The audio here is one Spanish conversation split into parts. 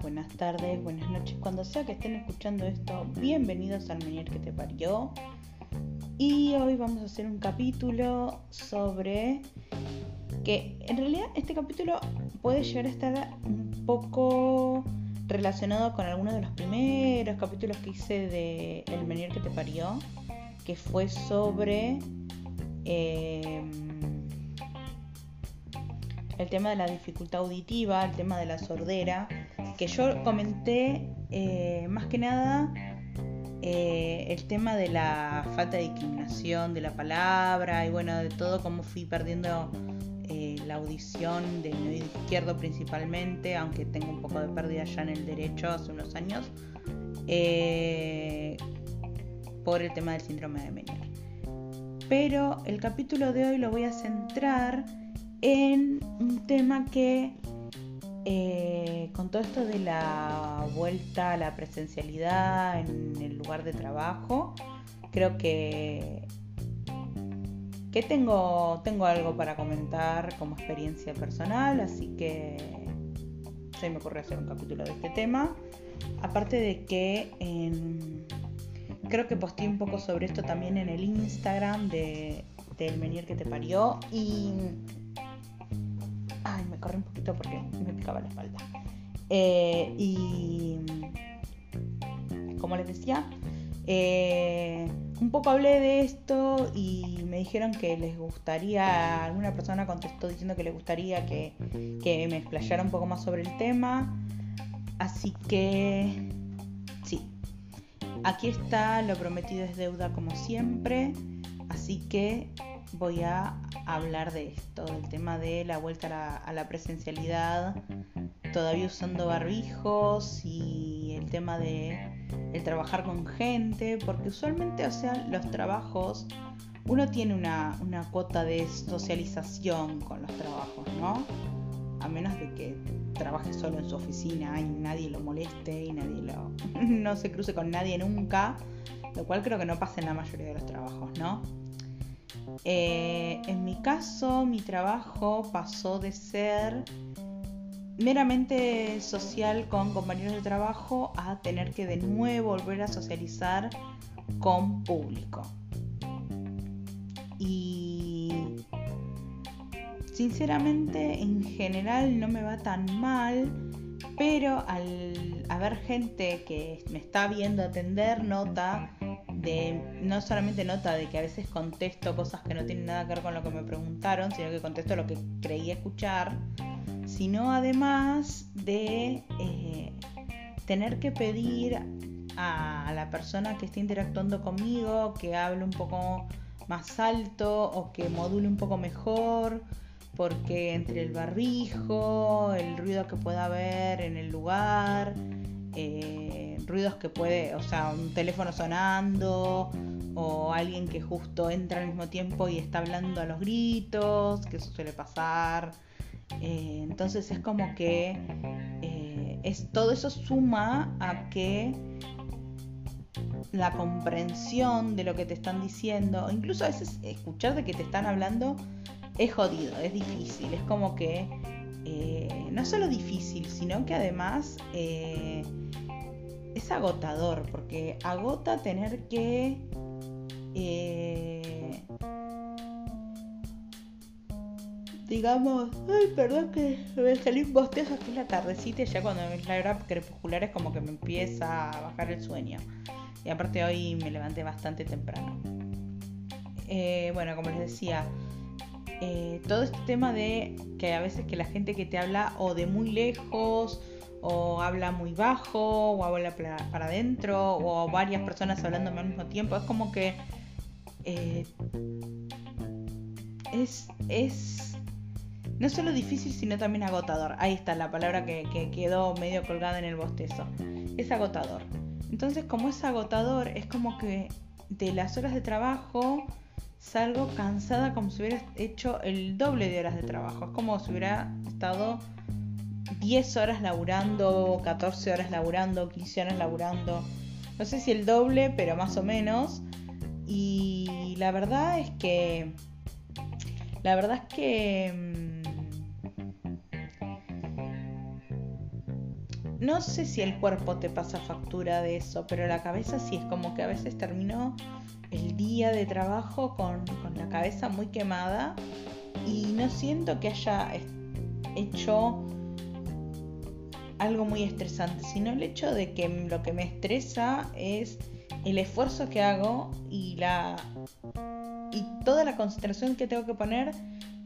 buenas tardes, buenas noches, cuando sea que estén escuchando esto, bienvenidos al Menier que te parió. Y hoy vamos a hacer un capítulo sobre que en realidad este capítulo puede llegar a estar un poco relacionado con algunos de los primeros capítulos que hice de El Menier que te parió, que fue sobre... Eh, el tema de la dificultad auditiva, el tema de la sordera, que yo comenté eh, más que nada eh, el tema de la falta de discriminación de la palabra y bueno, de todo cómo fui perdiendo eh, la audición del oído izquierdo principalmente, aunque tengo un poco de pérdida ya en el derecho hace unos años, por el tema del síndrome de Menier. Pero el capítulo de hoy lo voy a centrar en un tema que eh, con todo esto de la vuelta a la presencialidad en el lugar de trabajo, creo que, que tengo, tengo algo para comentar como experiencia personal, así que se me ocurrió hacer un capítulo de este tema. Aparte de que creo que posté un poco sobre esto también en el Instagram de, del Menier que te parió y Ay, me corrí un poquito porque me picaba la espalda. Eh, y como les decía, eh, un poco hablé de esto y me dijeron que les gustaría, alguna persona contestó diciendo que les gustaría que, que me explayara un poco más sobre el tema. Así que sí, aquí está, lo prometido es deuda como siempre. Así que voy a hablar de esto, del tema de la vuelta a la, presencialidad, todavía usando barbijos y el tema de el trabajar con gente, porque usualmente, o sea, los trabajos, uno tiene una, una cuota de socialización con los trabajos, ¿no? A menos de que trabaje solo en su oficina y nadie lo moleste y nadie lo no se cruce con nadie nunca, lo cual creo que no pasa en la mayoría de los trabajos, ¿no? Eh, en mi caso, mi trabajo pasó de ser meramente social con compañeros de trabajo a tener que de nuevo volver a socializar con público. Y sinceramente en general no me va tan mal, pero al haber gente que me está viendo atender nota no solamente nota de que a veces contesto cosas que no tienen nada que ver con lo que me preguntaron, sino que contesto lo que creí escuchar, sino además de eh, tener que pedir a la persona que esté interactuando conmigo que hable un poco más alto o que module un poco mejor, porque entre el barrijo, el ruido que pueda haber en el lugar, eh, ruidos que puede, o sea, un teléfono sonando o alguien que justo entra al mismo tiempo y está hablando a los gritos, que eso suele pasar. Eh, entonces es como que eh, es, todo eso suma a que la comprensión de lo que te están diciendo, incluso a veces escuchar de que te están hablando es jodido, es difícil, es como que no solo difícil, sino que además es agotador, porque agota tener que... Eh, digamos, ay, perdón que me salí un bostezo aquí en la tardecita y ya cuando me la hora crepuscular es como que me empieza a bajar el sueño. Y aparte hoy me levanté bastante temprano. bueno, como les decía, eh, todo este tema de que a veces que la gente que te habla o de muy lejos o habla muy bajo o habla para adentro o varias personas hablando al mismo tiempo, es como que eh, es, es no solo difícil sino también agotador. Ahí está la palabra que, que quedó medio colgada en el bostezo. Es agotador. Entonces como es agotador es como que de las horas de trabajo salgo cansada como si hubiera hecho el doble de horas de trabajo. Es como si hubiera estado 10 horas laburando, 14 horas laburando, 15 horas laburando. No sé si el doble, pero más o menos. Y la verdad es que... La verdad es que... Mm, no sé si el cuerpo te pasa factura de eso, pero la cabeza sí es como que a veces termino el día de trabajo con, con la cabeza muy quemada y no siento que haya hecho algo muy estresante, sino el hecho de que lo que me estresa es el esfuerzo que hago y la y toda la concentración que tengo que poner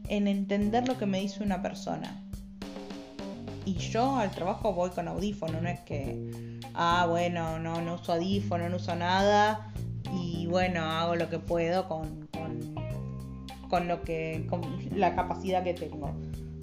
en entender lo que me dice una persona. Y yo al trabajo voy con audífono, no es que, ah, bueno, no, no uso audífono, no uso nada y bueno, hago lo que puedo con, con, lo que, con la capacidad que tengo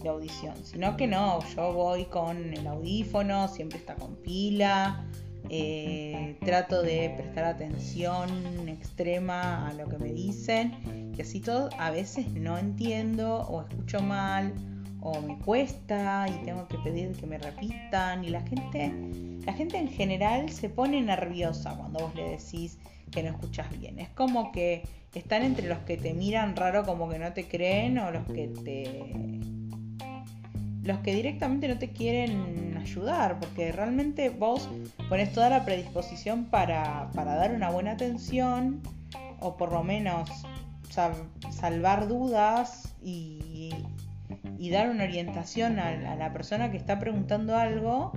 de audición, sino que no, yo voy con el audífono, siempre está con pila, eh, trato de prestar atención extrema a lo que me dicen y así todo a veces no entiendo o escucho mal o me cuesta y tengo que pedir que me repitan y la gente la gente en general se pone nerviosa cuando vos le decís que no escuchas bien. Es como que están entre los que te miran raro como que no te creen o los que te los que directamente no te quieren ayudar, porque realmente vos pones toda la predisposición para, dar una buena atención o por lo menos salvar dudas y, dar una orientación a, la persona que está preguntando algo.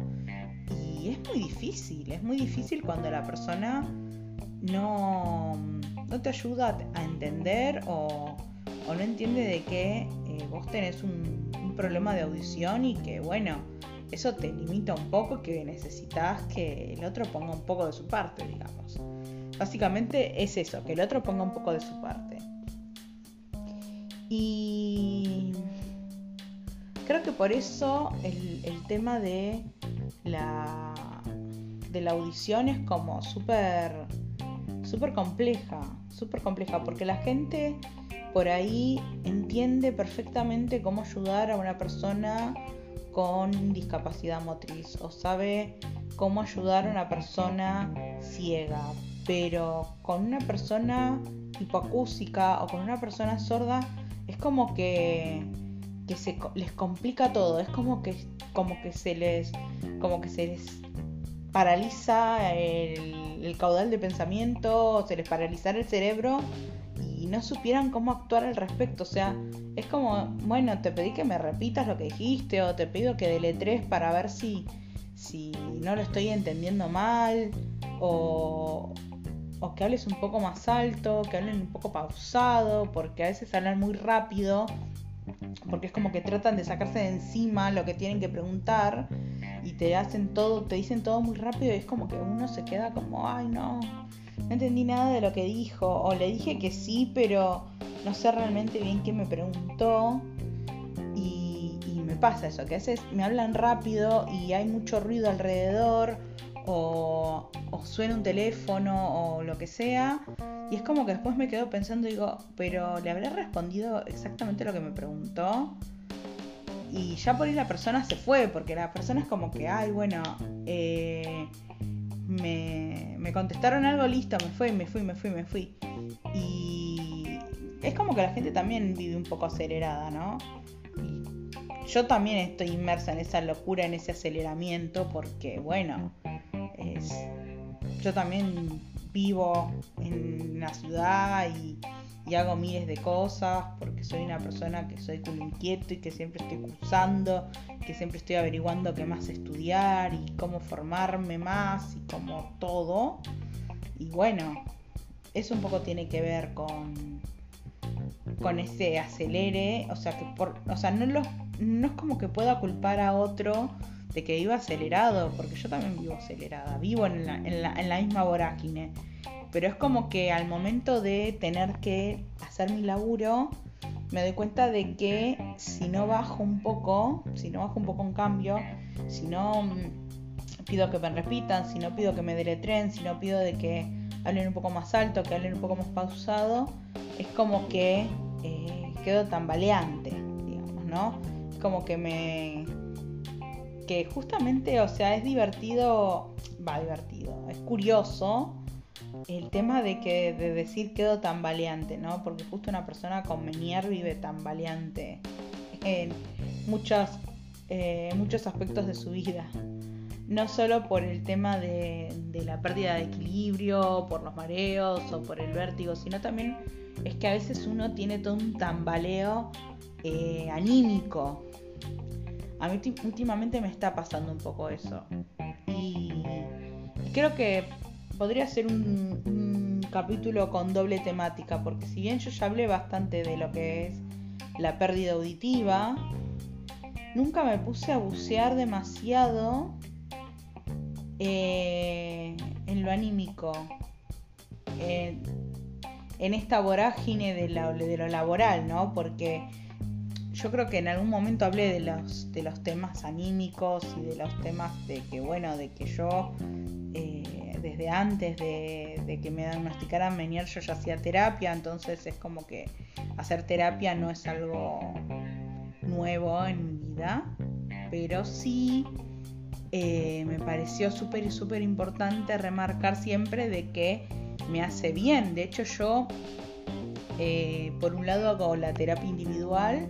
Y es muy difícil, es muy difícil cuando la persona no, no te ayuda a entender o, o no entiende de que eh, vos tenés un, problema de audición y que bueno, eso te limita un poco que necesitas que el otro ponga un poco de su parte, digamos. Básicamente es eso, que el otro ponga un poco de su parte. Y creo que por eso el, tema de la, de la audición es como súper súper compleja, súper compleja, porque la gente por ahí entiende perfectamente cómo ayudar a una persona con discapacidad motriz o sabe cómo ayudar a una persona ciega, pero con una persona hipoacúsica o con una persona sorda es como que, se les complica todo, es como que, se les como que se les paraliza el, el caudal de pensamiento, se les paraliza el cerebro y no supieran cómo actuar al respecto. O sea, es como, bueno, te pedí que me repitas lo que dijiste o te pido que deletres para ver si, si no lo estoy entendiendo mal o, o que hables un poco más alto, que hablen un poco pausado, porque a veces hablan muy rápido, porque es como que tratan de sacarse de encima lo que tienen que preguntar y te hacen todo, te dicen todo muy rápido y es como que uno se queda como, ay no, no entendí nada de lo que dijo, o le dije que sí, pero no sé realmente bien qué me preguntó. Y, me pasa eso, que a veces me hablan rápido y hay mucho ruido alrededor, o, suena un teléfono, o lo que sea. Y es como que después me quedo pensando, digo, pero le habré respondido exactamente lo que me preguntó. Y ya por ahí la persona se fue, porque la persona es como que, ay, bueno, eh, me, contestaron algo, listo, me fui, me fui, me fui, me fui. Y es como que la gente también vive un poco acelerada, ¿no? Y yo también estoy inmersa en esa locura, en ese aceleramiento, porque bueno, es, yo también vivo en la ciudad y y hago miles de cosas porque soy una persona que soy culo inquieto y que siempre estoy cursando, que siempre estoy averiguando qué más estudiar y cómo formarme más y como todo. Y bueno, eso un poco tiene que ver con con ese acelere, o sea que por, o sea, no, no es como que pueda culpar a otro de que viva acelerado, porque yo también vivo acelerada, vivo en la, misma vorágine pero es como que al momento de tener que hacer mi laburo, me doy cuenta de que si no bajo un poco, si no bajo un poco un cambio, si no mm, pido que me repitan, si no pido que me deletren, si no pido de que hablen un poco más alto, que hablen un poco más pausado, es como que eh, quedo tambaleante, digamos, ¿no? Como que me... que justamente, o sea, es divertido, va divertido, es curioso el tema de que de decir quedo tan valiente, ¿no? Porque justo una persona con Menier vive tan valiente en muchos, eh, muchos aspectos de su vida. no solo por el tema de, la pérdida de equilibrio, por los mareos o por el vértigo, sino también es que a veces uno tiene todo un tambaleo eh, anímico. A mí últimamente me está pasando un poco eso. Y creo que podría ser un, capítulo con doble temática, porque si bien yo ya hablé bastante de lo que es la pérdida auditiva, nunca me puse a bucear demasiado eh, en lo anímico, en, esta vorágine de, lo laboral, ¿no? Porque yo creo que en algún momento hablé de los, de los temas anímicos y de los temas de que, bueno, de que yo eh, desde antes de, que me diagnosticaran Menier yo ya hacía terapia, entonces es como que hacer terapia no es algo nuevo en mi vida, pero sí eh, me pareció súper, súper importante remarcar siempre de que me hace bien. De hecho, yo, eh, por un lado, hago la terapia individual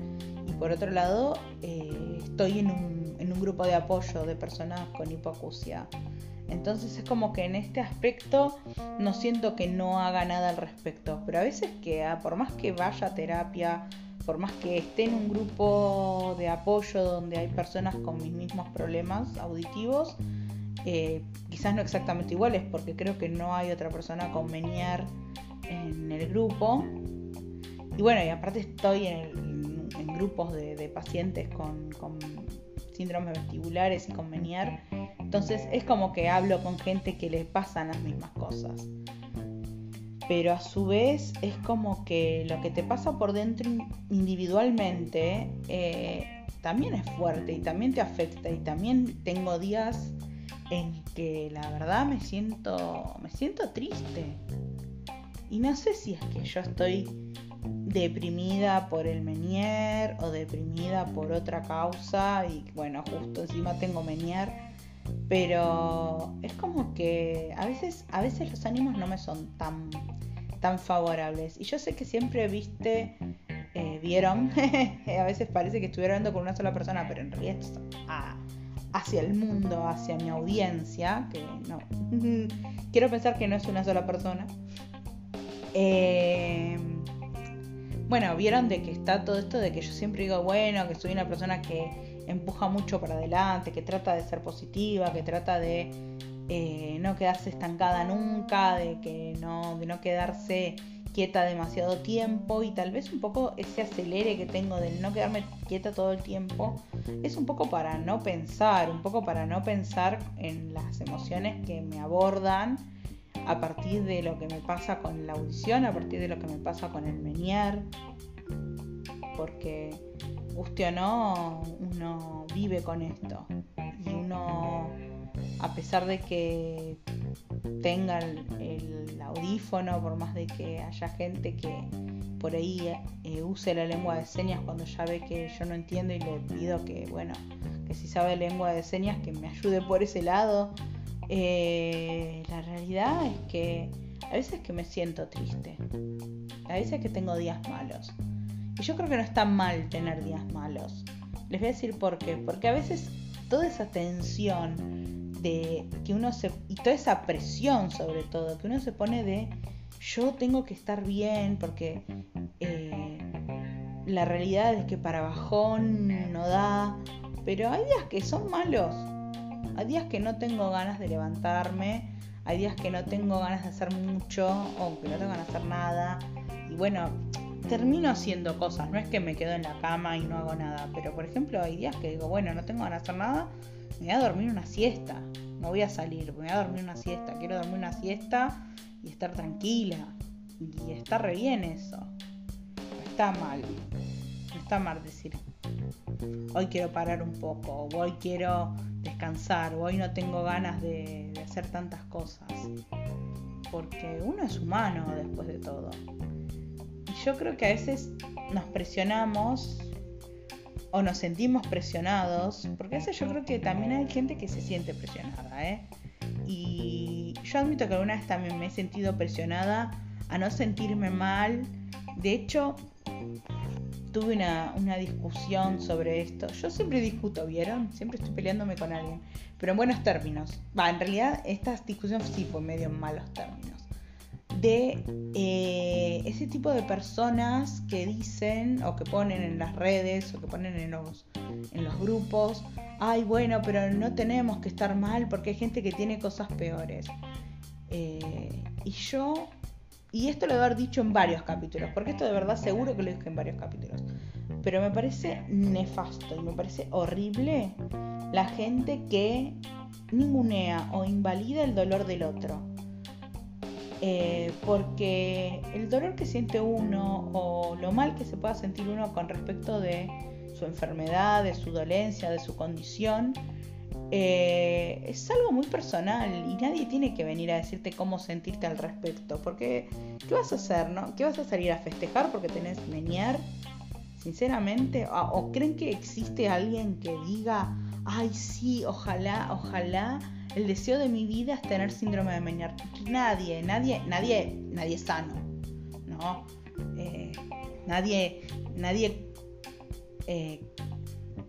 por otro lado, eh, estoy en un, en un grupo de apoyo de personas con hipoacusia. Entonces es como que en este aspecto no siento que no haga nada al respecto, pero a veces que ah, por más que vaya a terapia por más que esté en un grupo de apoyo donde hay personas con mis mismos problemas auditivos, eh, quizás no exactamente iguales, porque creo que no hay otra persona con Menier en el grupo. Y bueno, y aparte estoy en, grupos de, pacientes con, con, síndromes vestibulares y con Menier. Entonces es como que hablo con gente que les pasan las mismas cosas. Pero a su vez es como que lo que te pasa por dentro individualmente eh, también es fuerte y también te afecta. Y también tengo días en que la verdad me siento me siento triste. Y no sé si es que yo estoy deprimida por el Menier o deprimida por otra causa y bueno justo encima tengo Menier pero es como que a veces a veces los ánimos no me son tan tan favorables. Y yo sé que siempre viste, eh, vieron, a veces parece que estuviera hablando con una sola persona, pero en realidad hacia el mundo, hacia mi audiencia, que no, quiero pensar que no es una sola persona. Eh, bueno, vieron de que está todo esto de que yo siempre digo, bueno, que soy una persona que empuja mucho para adelante, que trata de ser positiva, que trata de eh, no quedarse estancada nunca, de que no, de no quedarse quieta demasiado tiempo y tal vez un poco ese acelere que tengo de no quedarme quieta todo el tiempo es un poco para no pensar, un poco para no pensar en las emociones que me abordan a partir de lo que me pasa con la audición, a partir de lo que me pasa con el menier, porque guste o no, uno vive con esto y uno a pesar de que tenga el, audífono, por más de que haya gente que por ahí eh, use la lengua de señas cuando ya ve que yo no entiendo y le pido que, bueno, que si sabe lengua de señas que me ayude por ese lado. Eh, la realidad es que a veces que me siento triste, a veces que tengo días malos. Y yo creo que no está mal tener días malos. Les voy a decir por qué. Porque a veces toda esa tensión de que uno se. y toda esa presión sobre todo, que uno se pone de yo tengo que estar bien porque eh, la realidad es que para bajón no da, pero hay días que son malos, hay días que no tengo ganas de levantarme, hay días que no tengo ganas de hacer mucho o que no tengo ganas de hacer nada y bueno, termino haciendo cosas, no es que me quedo en la cama y no hago nada, pero por ejemplo hay días que digo, bueno, no tengo ganas de hacer nada, me voy a dormir una siesta, no voy a salir, me voy a dormir una siesta, quiero dormir una siesta y estar tranquila. Y está re bien eso. No está mal. No está mal decir, hoy quiero parar un poco, o hoy quiero descansar, o hoy no tengo ganas de, hacer tantas cosas. Porque uno es humano después de todo. Y yo creo que a veces nos presionamos o nos sentimos presionados, porque a veces yo creo que también hay gente que se siente presionada, ¿eh? Y yo admito que alguna vez también me he sentido presionada a no sentirme mal. De hecho, tuve una, discusión sobre esto. Yo siempre discuto, ¿vieron? Siempre estoy peleándome con alguien. Pero en buenos términos. Va, en realidad esta discusión sí fue medio en malos términos. De eh, ese tipo de personas que dicen o que ponen en las redes o que ponen en los, en los grupos, ay bueno, pero no tenemos que estar mal porque hay gente que tiene cosas peores. Eh, y yo y esto lo he haber dicho en varios capítulos, porque esto de verdad seguro que lo dije en varios capítulos. Pero me parece nefasto y me parece horrible la gente que ningunea o invalida el dolor del otro. Eh, porque el dolor que siente uno o lo mal que se pueda sentir uno con respecto de su enfermedad, de su dolencia, de su condición, eh, es algo muy personal y nadie tiene que venir a decirte cómo sentirte al respecto. Porque, ¿qué vas a hacer, no? ¿Qué vas a salir a festejar porque tenés menier? Sinceramente, ¿o, creen que existe alguien que diga, ay, sí, ojalá, ojalá, el deseo de mi vida es tener síndrome de Menier? Nadie, nadie, nadie, nadie sano, ¿no? Eh, nadie, nadie eh,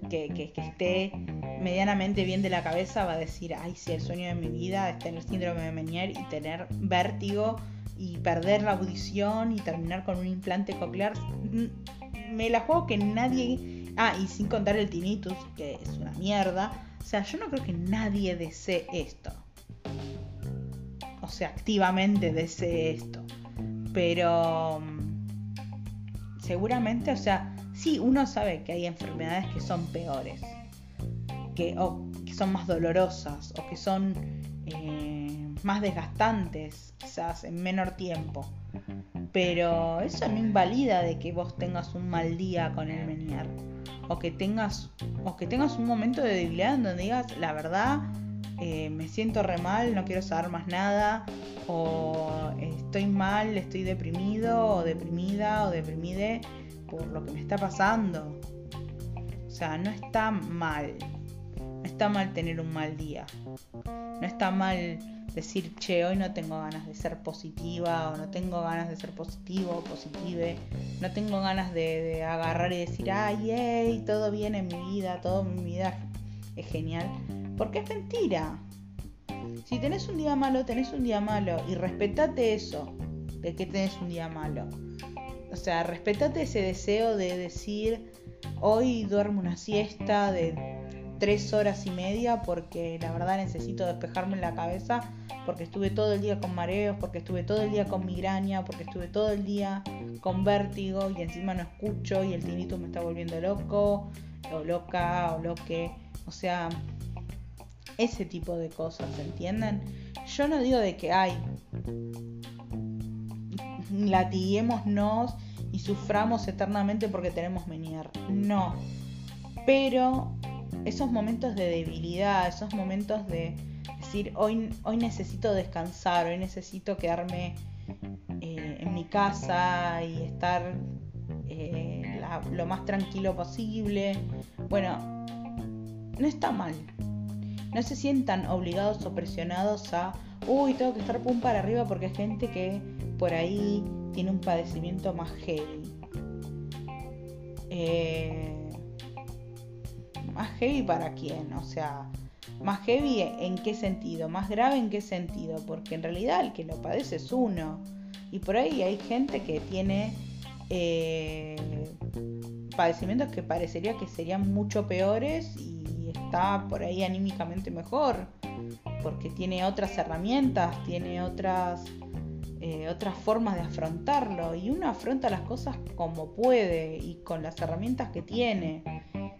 que, que, esté medianamente bien de la cabeza va a decir, ay, si el sueño de mi vida es tener síndrome de Menier y tener vértigo y perder la audición y terminar con un implante coclear. Me la juego que nadie... Ah, y sin contar el tinnitus, que es una mierda. O sea, yo no creo que nadie desee esto. O sea, activamente desee esto. Pero... Mm, seguramente, o sea, sí, uno sabe que hay enfermedades que son peores, que, o que son más dolorosas, o que son eh, más desgastantes, quizás en menor tiempo. Pero eso no invalida de que vos tengas un mal día con el Menier. O que tengas, o que tengas un momento de debilidad en donde digas, la verdad, eh, me siento re mal, no quiero saber más nada, o estoy mal, estoy deprimido, o deprimida, o deprimide por lo que me está pasando. O sea, no está mal. Está mal tener un mal día. No está mal decir, che, hoy no tengo ganas de ser positiva o no tengo ganas de ser positivo o positive. No tengo ganas de, agarrar y decir, ay, todo bien en mi vida, todo en mi vida es genial. Porque es mentira. Si tenés un día malo, tenés un día malo y respetate eso de que tenés un día malo o sea, respetate ese deseo de decir, hoy duermo una siesta de tres horas y media porque la verdad necesito despejarme la cabeza porque estuve todo el día con mareos, porque estuve todo el día con migraña, porque estuve todo el día con vértigo y encima no escucho y el tinito me está volviendo loco o loca o loque. O sea, ese tipo de cosas, ¿entienden? Yo no digo de que hay latiguémonos y suframos eternamente porque tenemos menier. No. Pero esos momentos de debilidad, esos momentos de decir, hoy, hoy necesito descansar, hoy necesito quedarme eh, en mi casa y estar eh, lo más tranquilo posible. Bueno, no está mal. No se sientan obligados o presionados a, uy, tengo que estar pum para arriba porque hay gente que por ahí tiene un padecimiento más heavy. Eh, más heavy para quién, o sea, más heavy en qué sentido, más grave en qué sentido, porque en realidad el que lo padece es uno. Y por ahí hay gente que tiene eh, padecimientos que parecería que serían mucho peores y está por ahí anímicamente mejor, porque tiene otras herramientas, tiene otras eh, otras formas de afrontarlo y uno afronta las cosas como puede y con las herramientas que tiene,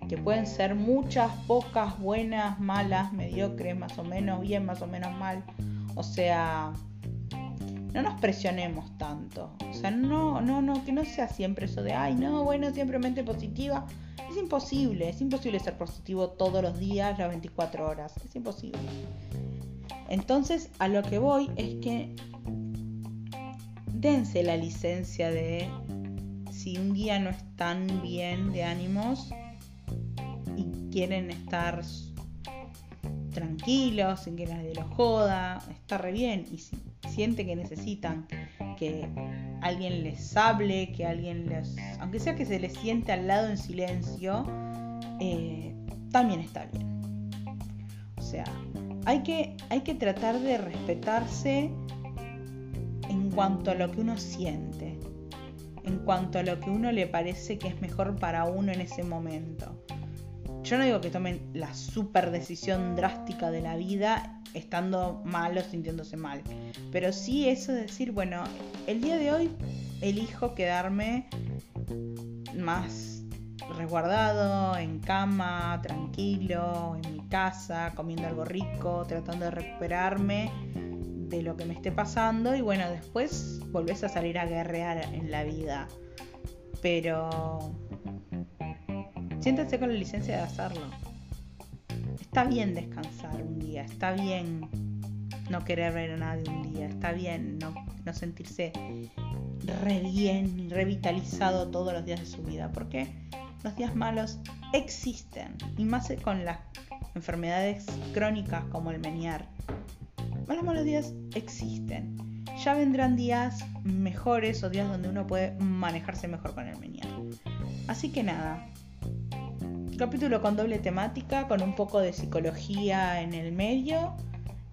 que pueden ser muchas, pocas, buenas, malas, mediocres, más o menos bien, más o menos mal. O sea, no nos presionemos tanto. O sea, no, no, no, que no sea siempre eso de, ay, no, bueno, siempre mente positiva. Es imposible, es imposible ser positivo todos los días, las 24 horas. Es imposible. Entonces, a lo que voy es que dense la licencia de si un día no están bien de ánimos quieren estar tranquilos, sin que nadie los joda, está re bien. Y si sienten que necesitan que alguien les hable, que alguien les, aunque sea que se les siente al lado en silencio, eh, también está bien. O sea, hay que, hay que tratar de respetarse en cuanto a lo que uno siente, en cuanto a lo que uno le parece que es mejor para uno en ese momento. Yo no digo que tomen la super decisión drástica de la vida estando mal o sintiéndose mal, pero sí eso de decir, bueno, el día de hoy elijo quedarme más resguardado, en cama, tranquilo, en mi casa, comiendo algo rico, tratando de recuperarme de lo que me esté pasando y bueno, después volvés a salir a guerrear en la vida. Pero siéntense con la licencia de hacerlo. Está bien descansar un día, está bien no querer ver a nadie un día, está bien no, no sentirse re bien, revitalizado todos los días de su vida, porque los días malos existen, y más con las enfermedades crónicas como el meniar. Los malos días existen. Ya vendrán días mejores o días donde uno puede manejarse mejor con el meniar. Así que nada, capítulo con doble temática, con un poco de psicología en el medio.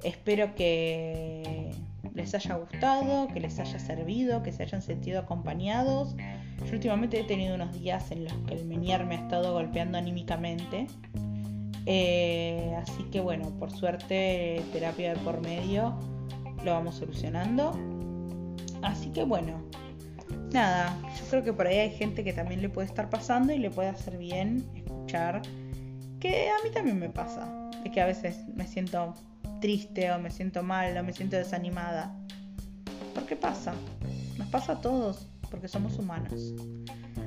Espero que les haya gustado, que les haya servido, que se hayan sentido acompañados. Yo últimamente he tenido unos días en los que el menier me ha estado golpeando anímicamente. Eh, así que bueno, por suerte, terapia de por medio lo vamos solucionando. Así que bueno, nada, yo creo que por ahí hay gente que también le puede estar pasando y le puede hacer bien que a mí también me pasa. Es que a veces me siento triste o me siento mal o me siento desanimada. ¿Por qué pasa? Nos pasa a todos porque somos humanos.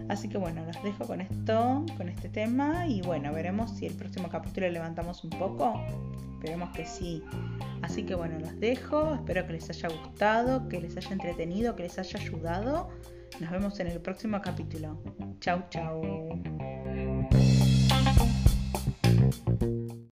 Así que bueno, los dejo con esto, con este tema y bueno, veremos si el próximo capítulo levantamos un poco. Esperemos que sí. Así que bueno, los dejo, espero que les haya gustado, que les haya entretenido, que les haya ayudado. Nos vemos en el próximo capítulo. Chau, chau.